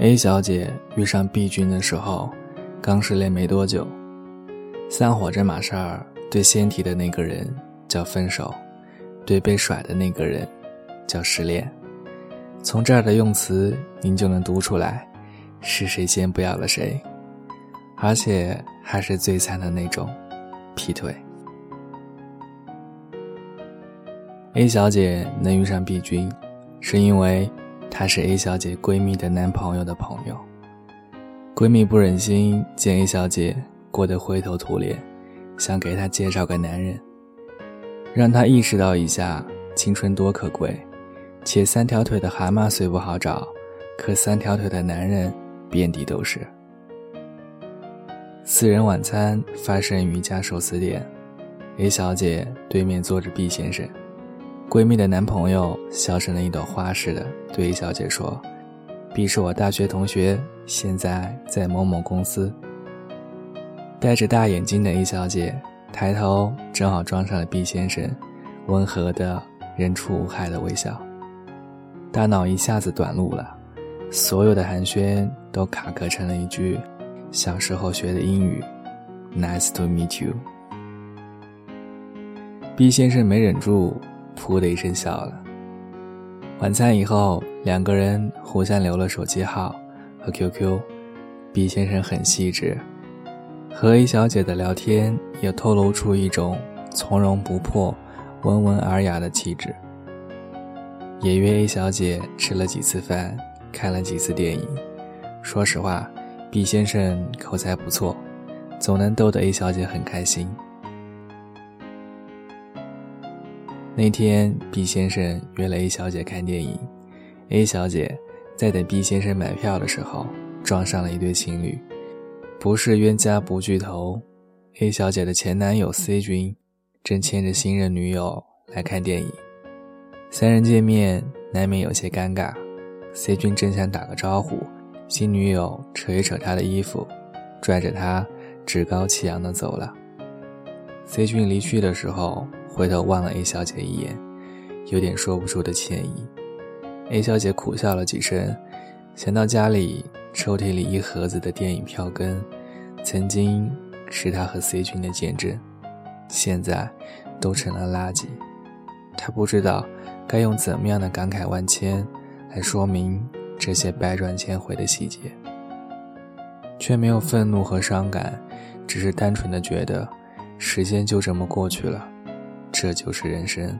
A 小姐遇上 B 君的时候，刚失恋没多久。散伙这码事儿，对先提的那个人叫分手，对被甩的那个人叫失恋。从这儿的用词，您就能读出来，是谁先不要了谁，而且还是最惨的那种，劈腿。A 小姐能遇上 B 君，是因为她是 A 小姐闺蜜的男朋友的朋友。闺蜜不忍心见 A 小姐过得灰头土脸，想给她介绍个男人，让她意识到一下青春多可贵。且三条腿的蛤蟆虽不好找，可三条腿的男人遍地都是。私人晚餐发生于一家寿司店，A 小姐对面坐着 B 先生。闺蜜的男朋友笑成了一朵花似的对 A 小姐说：“B 是我大学同学，现在在某某公司。”戴着大眼睛的 A 小姐抬头，正好撞上了 B 先生温和的人畜无害的微笑。大脑一下子短路了，所有的寒暄都卡壳成了一句小时候学的英语：“Nice to meet you。”B 先生没忍住。噗的一声笑了。晚餐以后，两个人互相留了手机号和 QQ。B 先生很细致，和 A 小姐的聊天也透露出一种从容不迫、温文尔雅的气质。也约 A 小姐吃了几次饭，看了几次电影。说实话，B 先生口才不错，总能逗得 A 小姐很开心。那天，B 先生约了 A 小姐看电影。A 小姐在等 B 先生买票的时候，撞上了一对情侣。不是冤家不聚头，A 小姐的前男友 C 君正牵着新任女友来看电影。三人见面难免有些尴尬。C 君正想打个招呼，新女友扯一扯他的衣服，拽着他趾高气扬地走了。C 君离去的时候。回头望了 A 小姐一眼，有点说不出的歉意。A 小姐苦笑了几声，想到家里抽屉里一盒子的电影票根，曾经是她和 C 君的见证，现在都成了垃圾。她不知道该用怎么样的感慨万千来说明这些百转千回的细节，却没有愤怒和伤感，只是单纯的觉得时间就这么过去了。这就是人生。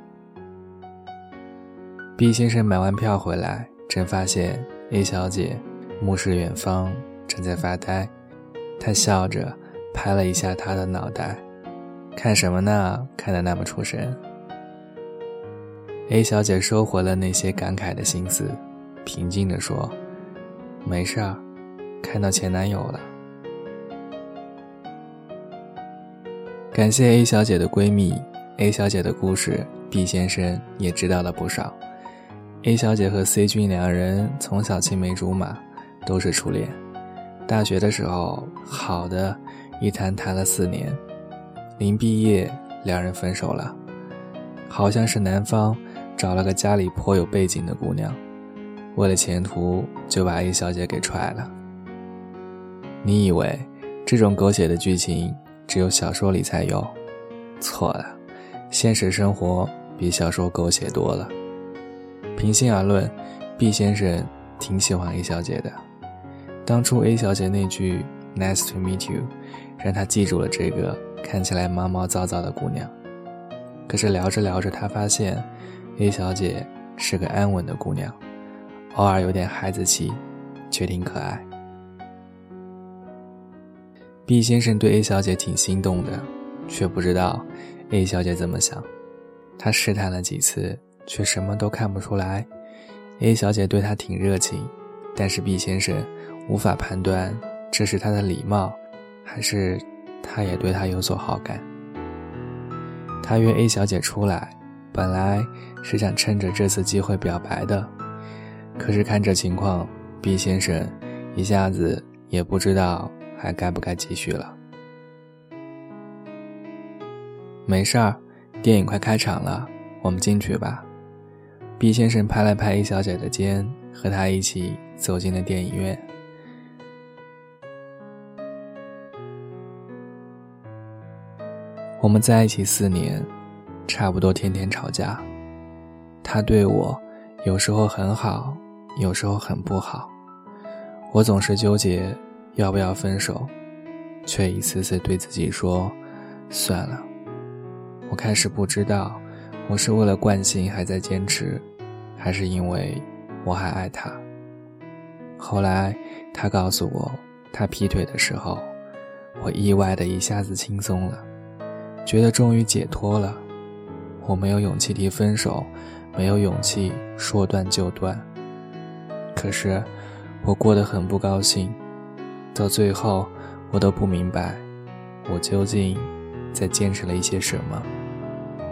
B 先生买完票回来，正发现 A 小姐目视远方，正在发呆。他笑着拍了一下她的脑袋：“看什么呢？看得那么出神。”A 小姐收回了那些感慨的心思，平静地说：“没事儿，看到前男友了。”感谢 A 小姐的闺蜜。A 小姐的故事，B 先生也知道了不少。A 小姐和 C 君两人从小青梅竹马，都是初恋。大学的时候，好的一谈谈了四年，临毕业两人分手了。好像是男方找了个家里颇有背景的姑娘，为了前途就把 A 小姐给踹了。你以为这种狗血的剧情只有小说里才有？错了。现实生活比小说狗血多了。平心而论，B 先生挺喜欢 A 小姐的。当初 A 小姐那句 “Nice to meet you”，让他记住了这个看起来毛毛躁躁的姑娘。可是聊着聊着，他发现 A 小姐是个安稳的姑娘，偶尔有点孩子气，却挺可爱。B 先生对 A 小姐挺心动的，却不知道。A 小姐怎么想？他试探了几次，却什么都看不出来。A 小姐对他挺热情，但是 B 先生无法判断这是他的礼貌，还是他也对他有所好感。他约 A 小姐出来，本来是想趁着这次机会表白的，可是看这情况，B 先生一下子也不知道还该不该继续了。没事儿，电影快开场了，我们进去吧。毕先生拍了拍易小姐的肩，和她一起走进了电影院。我们在一起四年，差不多天天吵架。他对我有时候很好，有时候很不好。我总是纠结要不要分手，却一次次对自己说：“算了。”我开始不知道，我是为了惯性还在坚持，还是因为我还爱他。后来他告诉我他劈腿的时候，我意外的一下子轻松了。觉得终于解脱了，我没有勇气提分手，没有勇气说断就断。可是，我过得很不高兴，到最后，我都不明白，我究竟在坚持了一些什么。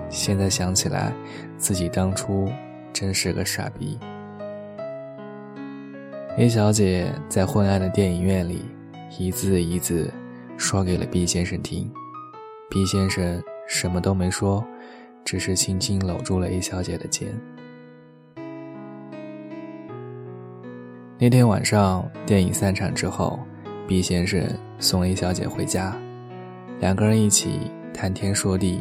现在想起来，自己当初真是个傻逼。A 小姐在昏暗的电影院里，一字一字说给了 B 先生听。B 先生什么都没说，只是轻轻搂住了 A 小姐的肩。那天晚上，电影散场之后，B 先生送 A 小姐回家，两个人一起谈天说地，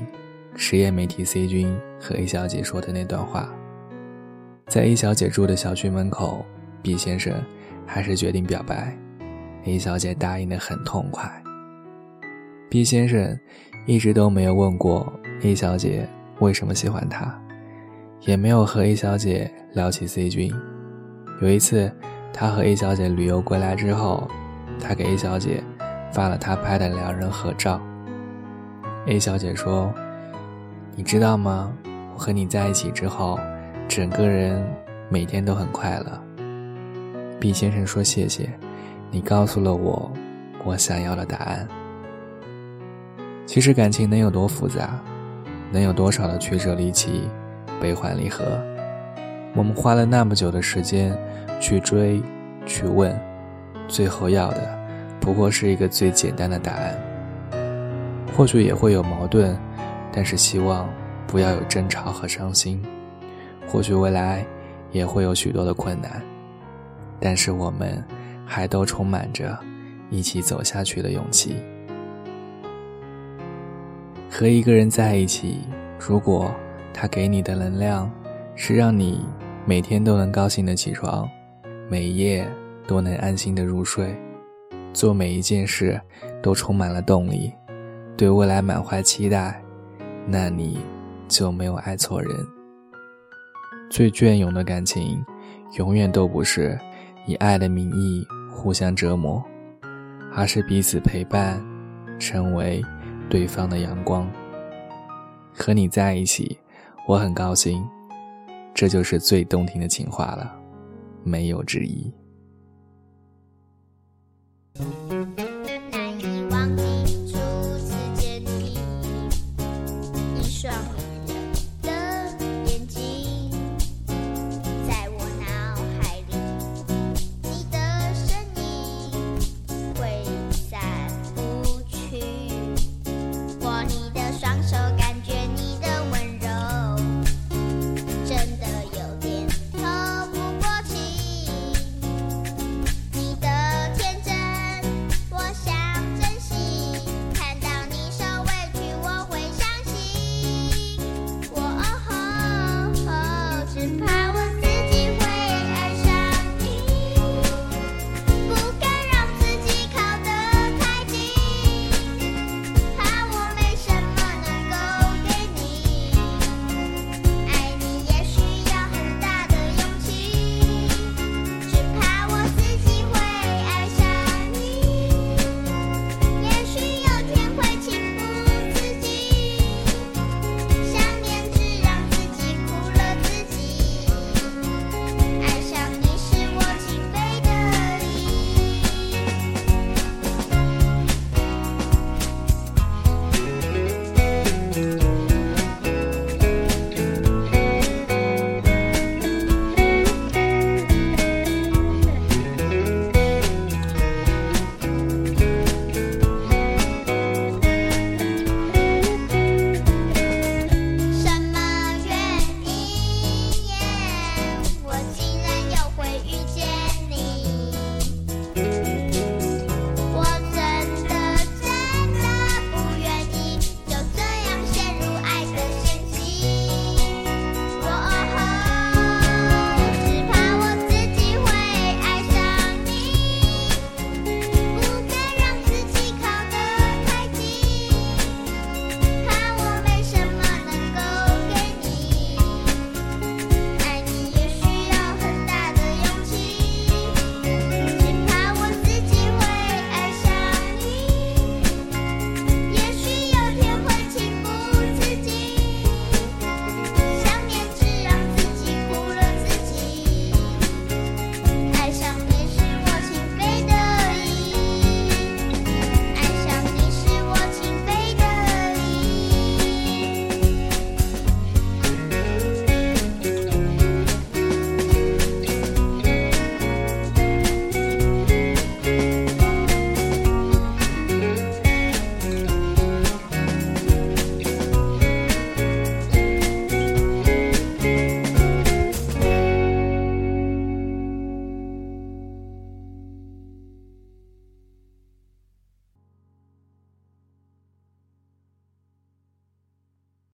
谁也没提 C 君和 A 小姐说的那段话。在 A 小姐住的小区门口，B 先生还是决定表白，A 小姐答应的很痛快。B 先生。一直都没有问过 A 小姐为什么喜欢他，也没有和 A 小姐聊起 C 君。有一次，他和 A 小姐旅游归来之后，他给 A 小姐发了他拍的两人合照。A 小姐说：“你知道吗？我和你在一起之后，整个人每天都很快乐。”B 先生说：“谢谢，你告诉了我我想要的答案。”其实感情能有多复杂，能有多少的曲折离奇、悲欢离合？我们花了那么久的时间去追、去问，最后要的不过是一个最简单的答案。或许也会有矛盾，但是希望不要有争吵和伤心。或许未来也会有许多的困难，但是我们还都充满着一起走下去的勇气。和一个人在一起，如果他给你的能量是让你每天都能高兴的起床，每夜都能安心的入睡，做每一件事都充满了动力，对未来满怀期待，那你就没有爱错人。最隽永的感情，永远都不是以爱的名义互相折磨，而是彼此陪伴，成为。对方的阳光，和你在一起，我很高兴，这就是最动听的情话了，没有之一。